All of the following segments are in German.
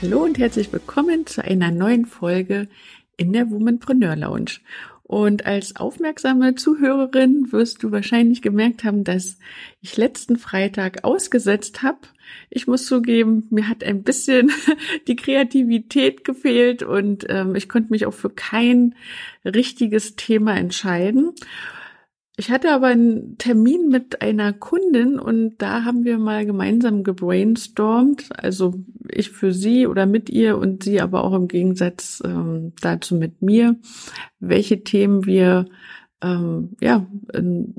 Hallo und herzlich willkommen zu einer neuen Folge in der Womanpreneur Lounge. Und als aufmerksame Zuhörerin wirst du wahrscheinlich gemerkt haben, dass ich letzten Freitag ausgesetzt habe. Ich muss zugeben, mir hat ein bisschen die Kreativität gefehlt und ähm, ich konnte mich auch für kein richtiges Thema entscheiden. Ich hatte aber einen Termin mit einer Kundin und da haben wir mal gemeinsam gebrainstormt, also ich für sie oder mit ihr und sie aber auch im Gegensatz ähm, dazu mit mir, welche Themen wir ähm, ja in,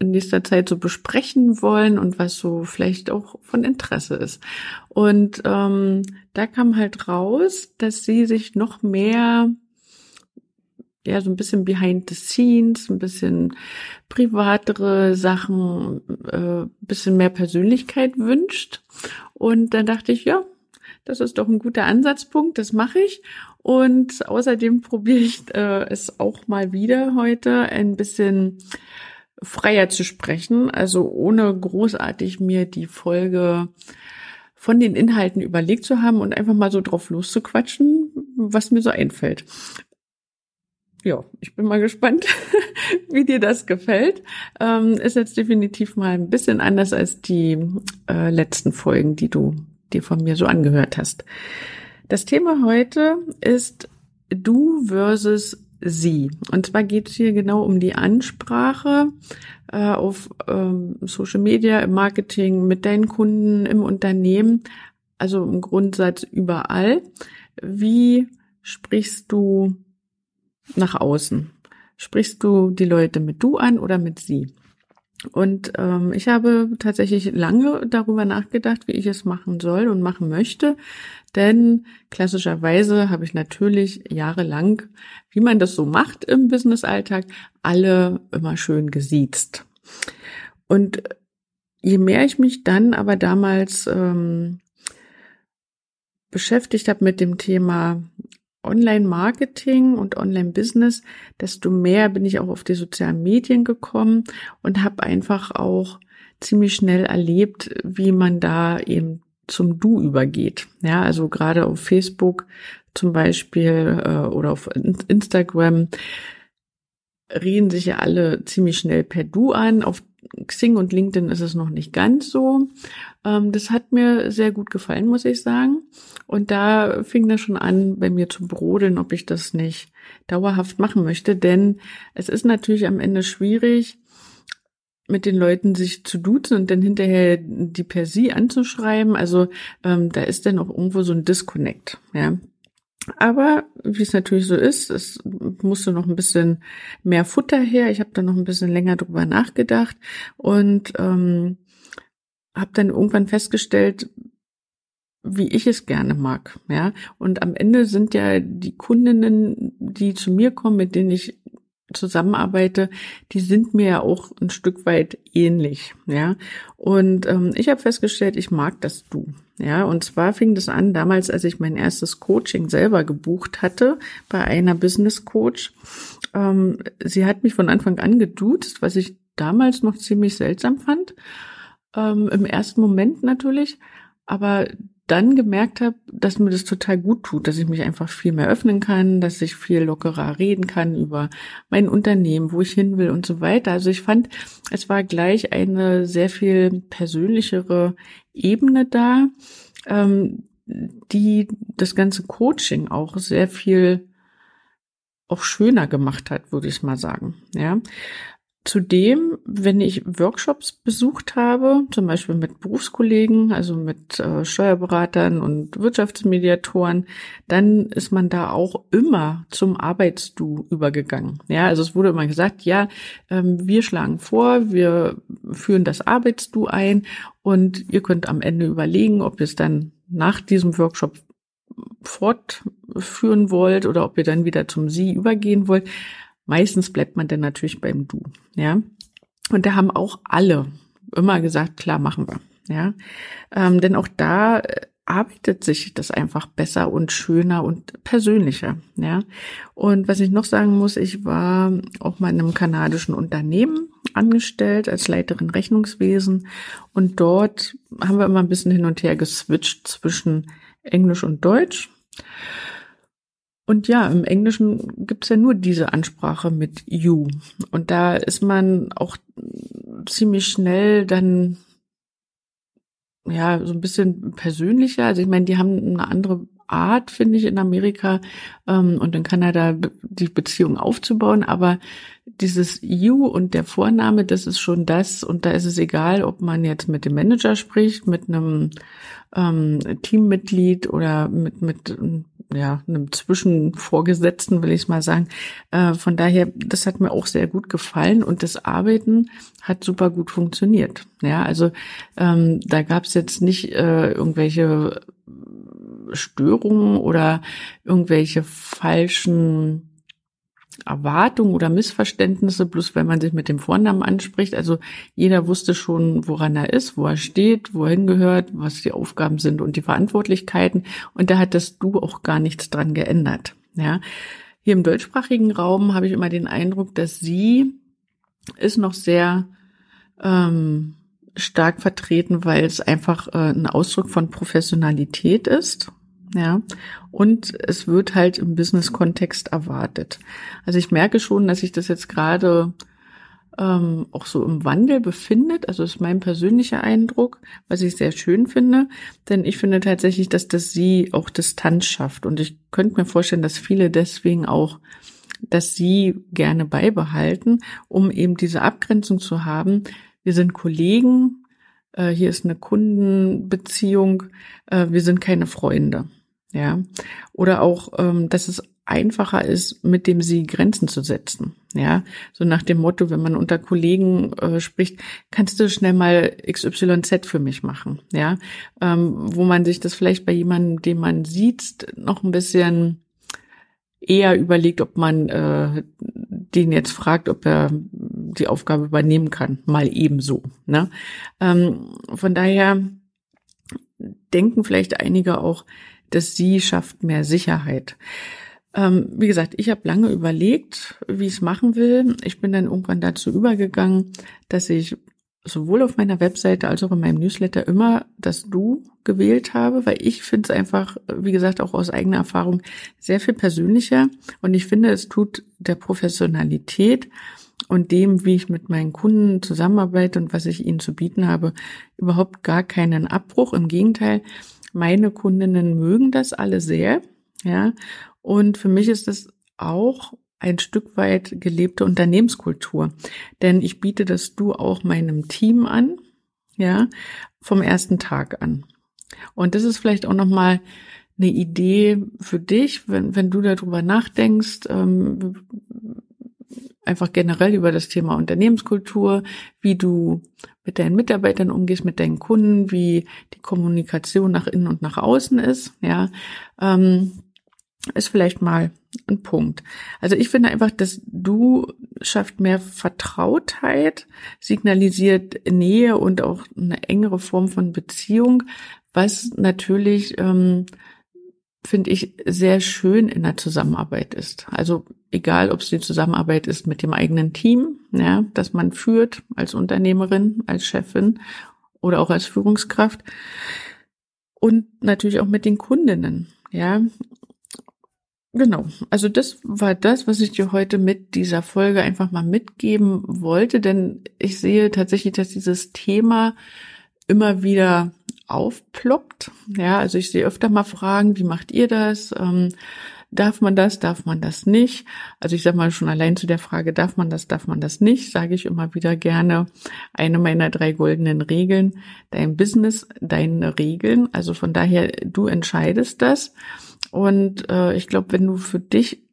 in nächster Zeit so besprechen wollen und was so vielleicht auch von Interesse ist. Und ähm, da kam halt raus, dass sie sich noch mehr ja, so ein bisschen behind the scenes, ein bisschen privatere Sachen, äh, bisschen mehr Persönlichkeit wünscht. Und dann dachte ich, ja, das ist doch ein guter Ansatzpunkt, das mache ich. Und außerdem probiere ich äh, es auch mal wieder heute ein bisschen freier zu sprechen, also ohne großartig mir die Folge von den Inhalten überlegt zu haben und einfach mal so drauf loszuquatschen, was mir so einfällt ja, ich bin mal gespannt, wie dir das gefällt. Ähm, ist jetzt definitiv mal ein bisschen anders als die äh, letzten Folgen, die du dir von mir so angehört hast. Das Thema heute ist du versus sie. Und zwar geht es hier genau um die Ansprache äh, auf ähm, Social Media, im Marketing, mit deinen Kunden, im Unternehmen, also im Grundsatz überall. Wie sprichst du nach außen? Sprichst du die Leute mit du an oder mit sie? Und ähm, ich habe tatsächlich lange darüber nachgedacht, wie ich es machen soll und machen möchte. Denn klassischerweise habe ich natürlich jahrelang, wie man das so macht im Businessalltag, alle immer schön gesiezt. Und je mehr ich mich dann aber damals ähm, beschäftigt habe mit dem Thema Online-Marketing und Online-Business, desto mehr bin ich auch auf die sozialen Medien gekommen und habe einfach auch ziemlich schnell erlebt, wie man da eben zum Du übergeht. Ja, also gerade auf Facebook zum Beispiel äh, oder auf Instagram reden sich ja alle ziemlich schnell per Du an. Auf Xing und LinkedIn ist es noch nicht ganz so. Ähm, das hat mir sehr gut gefallen, muss ich sagen. Und da fing das schon an, bei mir zu brodeln, ob ich das nicht dauerhaft machen möchte. Denn es ist natürlich am Ende schwierig, mit den Leuten sich zu duzen und dann hinterher die per sie anzuschreiben. Also ähm, da ist dann auch irgendwo so ein Disconnect. Ja, aber wie es natürlich so ist, es musste noch ein bisschen mehr Futter her. Ich habe da noch ein bisschen länger drüber nachgedacht und ähm, habe dann irgendwann festgestellt, wie ich es gerne mag, ja. Und am Ende sind ja die Kundinnen, die zu mir kommen, mit denen ich zusammenarbeite, die sind mir ja auch ein Stück weit ähnlich, ja. Und ähm, ich habe festgestellt, ich mag das Du, ja. Und zwar fing das an damals, als ich mein erstes Coaching selber gebucht hatte bei einer Business Coach. Ähm, sie hat mich von Anfang an geduzt, was ich damals noch ziemlich seltsam fand. Ähm, Im ersten Moment natürlich, aber dann gemerkt habe, dass mir das total gut tut, dass ich mich einfach viel mehr öffnen kann, dass ich viel lockerer reden kann über mein Unternehmen, wo ich hin will und so weiter. Also ich fand, es war gleich eine sehr viel persönlichere Ebene da, ähm, die das ganze Coaching auch sehr viel auch schöner gemacht hat, würde ich mal sagen. Ja, Zudem, wenn ich Workshops besucht habe, zum Beispiel mit Berufskollegen, also mit äh, Steuerberatern und Wirtschaftsmediatoren, dann ist man da auch immer zum Arbeitsdu übergegangen. Ja, also es wurde immer gesagt, ja, ähm, wir schlagen vor, wir führen das Arbeitsdu ein und ihr könnt am Ende überlegen, ob es dann nach diesem Workshop fort führen wollt oder ob ihr dann wieder zum Sie übergehen wollt. Meistens bleibt man dann natürlich beim Du, ja. Und da haben auch alle immer gesagt, klar, machen wir, ja. Ähm, denn auch da äh, arbeitet sich das einfach besser und schöner und persönlicher, ja. Und was ich noch sagen muss, ich war auch mal in einem kanadischen Unternehmen angestellt als Leiterin Rechnungswesen und dort haben wir immer ein bisschen hin und her geswitcht zwischen Englisch und Deutsch. Und ja, im Englischen gibt's ja nur diese Ansprache mit you. Und da ist man auch ziemlich schnell dann ja so ein bisschen persönlicher. Also ich meine, die haben eine andere Art, finde ich, in Amerika ähm, und in Kanada die Beziehung aufzubauen. Aber dieses You und der Vorname, das ist schon das. Und da ist es egal, ob man jetzt mit dem Manager spricht, mit einem ähm, Teammitglied oder mit, mit ja, einem Zwischenvorgesetzten, will ich mal sagen. Äh, von daher, das hat mir auch sehr gut gefallen und das Arbeiten hat super gut funktioniert. Ja, also ähm, da gab es jetzt nicht äh, irgendwelche Störungen oder irgendwelche falschen Erwartungen oder Missverständnisse, bloß wenn man sich mit dem Vornamen anspricht. Also jeder wusste schon, woran er ist, wo er steht, wo er hingehört, was die Aufgaben sind und die Verantwortlichkeiten. Und da hat das Du auch gar nichts dran geändert. Ja. Hier im deutschsprachigen Raum habe ich immer den Eindruck, dass sie ist noch sehr ähm, stark vertreten, weil es einfach äh, ein Ausdruck von Professionalität ist ja. Und es wird halt im Business-Kontext erwartet. Also ich merke schon, dass sich das jetzt gerade ähm, auch so im Wandel befindet. Also ist mein persönlicher Eindruck, was ich sehr schön finde. Denn ich finde tatsächlich, dass das sie auch Distanz schafft. Und ich könnte mir vorstellen, dass viele deswegen auch dass sie gerne beibehalten, um eben diese Abgrenzung zu haben. Wir sind Kollegen, äh, hier ist eine Kundenbeziehung, äh, wir sind keine Freunde. Ja. Oder auch, ähm, dass es einfacher ist, mit dem sie Grenzen zu setzen. Ja, so nach dem Motto, wenn man unter Kollegen äh, spricht, kannst du schnell mal XYZ für mich machen. Ja, ähm, wo man sich das vielleicht bei jemandem, den man sieht, noch ein bisschen eher überlegt, ob man äh, den jetzt fragt, ob er die Aufgabe übernehmen kann, mal ebenso. Ne? Ähm, von daher denken vielleicht einige auch, dass sie schafft mehr Sicherheit. Ähm, wie gesagt, ich habe lange überlegt, wie ich es machen will. Ich bin dann irgendwann dazu übergegangen, dass ich sowohl auf meiner Webseite als auch in meinem Newsletter immer das Du gewählt habe, weil ich finde es einfach, wie gesagt, auch aus eigener Erfahrung sehr viel persönlicher und ich finde, es tut der Professionalität und dem, wie ich mit meinen Kunden zusammenarbeite und was ich ihnen zu bieten habe, überhaupt gar keinen Abbruch. Im Gegenteil, meine Kundinnen mögen das alle sehr, ja. Und für mich ist das auch ein Stück weit gelebte Unternehmenskultur. Denn ich biete das Du auch meinem Team an, ja, vom ersten Tag an. Und das ist vielleicht auch nochmal eine Idee für dich, wenn, wenn du darüber nachdenkst, ähm, einfach generell über das Thema Unternehmenskultur, wie du mit deinen Mitarbeitern umgehst, mit deinen Kunden, wie die Kommunikation nach innen und nach außen ist, ja, ähm, ist vielleicht mal ein Punkt. Also ich finde einfach, dass du schafft mehr Vertrautheit, signalisiert Nähe und auch eine engere Form von Beziehung, was natürlich ähm, finde ich, sehr schön in der Zusammenarbeit ist. Also egal, ob es die Zusammenarbeit ist mit dem eigenen Team, ja, das man führt als Unternehmerin, als Chefin oder auch als Führungskraft und natürlich auch mit den Kundinnen, ja. Genau. Also das war das, was ich dir heute mit dieser Folge einfach mal mitgeben wollte, denn ich sehe tatsächlich, dass dieses Thema immer wieder aufploppt. Ja, also ich sehe öfter mal Fragen, wie macht ihr das? Ähm, darf man das, darf man das nicht? Also ich sage mal schon allein zu der Frage, darf man das, darf man das nicht, sage ich immer wieder gerne eine meiner drei goldenen Regeln. Dein Business, deine Regeln. Also von daher, du entscheidest das. Und äh, ich glaube, wenn du für dich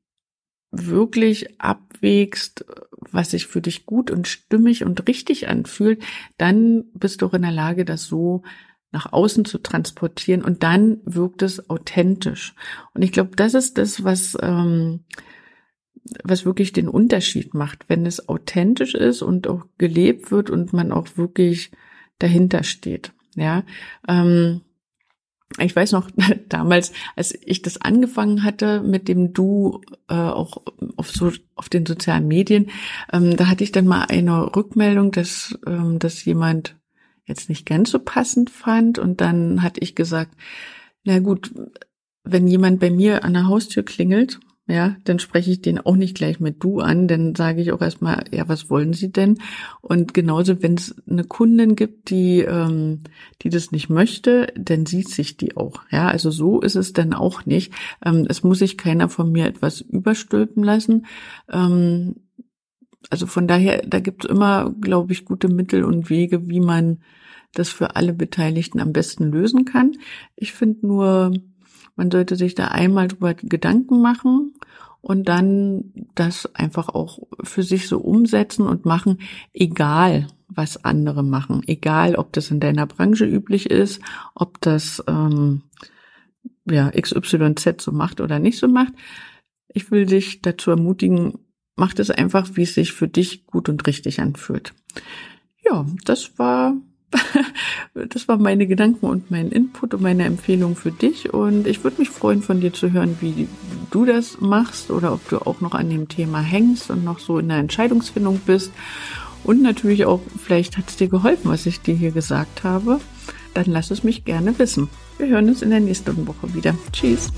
wirklich abwägst, was sich für dich gut und stimmig und richtig anfühlt, dann bist du auch in der Lage, das so nach außen zu transportieren und dann wirkt es authentisch. Und ich glaube, das ist das, was, ähm, was wirklich den Unterschied macht, wenn es authentisch ist und auch gelebt wird und man auch wirklich dahinter steht. Ja, ähm, ich weiß noch damals, als ich das angefangen hatte mit dem Du äh, auch auf so auf den sozialen Medien, ähm, da hatte ich dann mal eine Rückmeldung, dass ähm, dass jemand jetzt nicht ganz so passend fand und dann hatte ich gesagt, na gut, wenn jemand bei mir an der Haustür klingelt ja, dann spreche ich den auch nicht gleich mit du an, dann sage ich auch erstmal, ja, was wollen Sie denn? Und genauso, wenn es eine Kundin gibt, die, ähm, die das nicht möchte, dann sieht sich die auch. Ja, also so ist es dann auch nicht. Ähm, es muss sich keiner von mir etwas überstülpen lassen. Ähm, also von daher, da gibt es immer, glaube ich, gute Mittel und Wege, wie man das für alle Beteiligten am besten lösen kann. Ich finde nur, man sollte sich da einmal drüber Gedanken machen und dann das einfach auch für sich so umsetzen und machen, egal was andere machen, egal ob das in deiner Branche üblich ist, ob das ähm, ja XYZ so macht oder nicht so macht. Ich will dich dazu ermutigen, mach das einfach, wie es sich für dich gut und richtig anfühlt. Ja, das war das waren meine Gedanken und mein Input und meine Empfehlung für dich. Und ich würde mich freuen, von dir zu hören, wie du das machst oder ob du auch noch an dem Thema hängst und noch so in der Entscheidungsfindung bist. Und natürlich auch, vielleicht hat es dir geholfen, was ich dir hier gesagt habe. Dann lass es mich gerne wissen. Wir hören uns in der nächsten Woche wieder. Tschüss.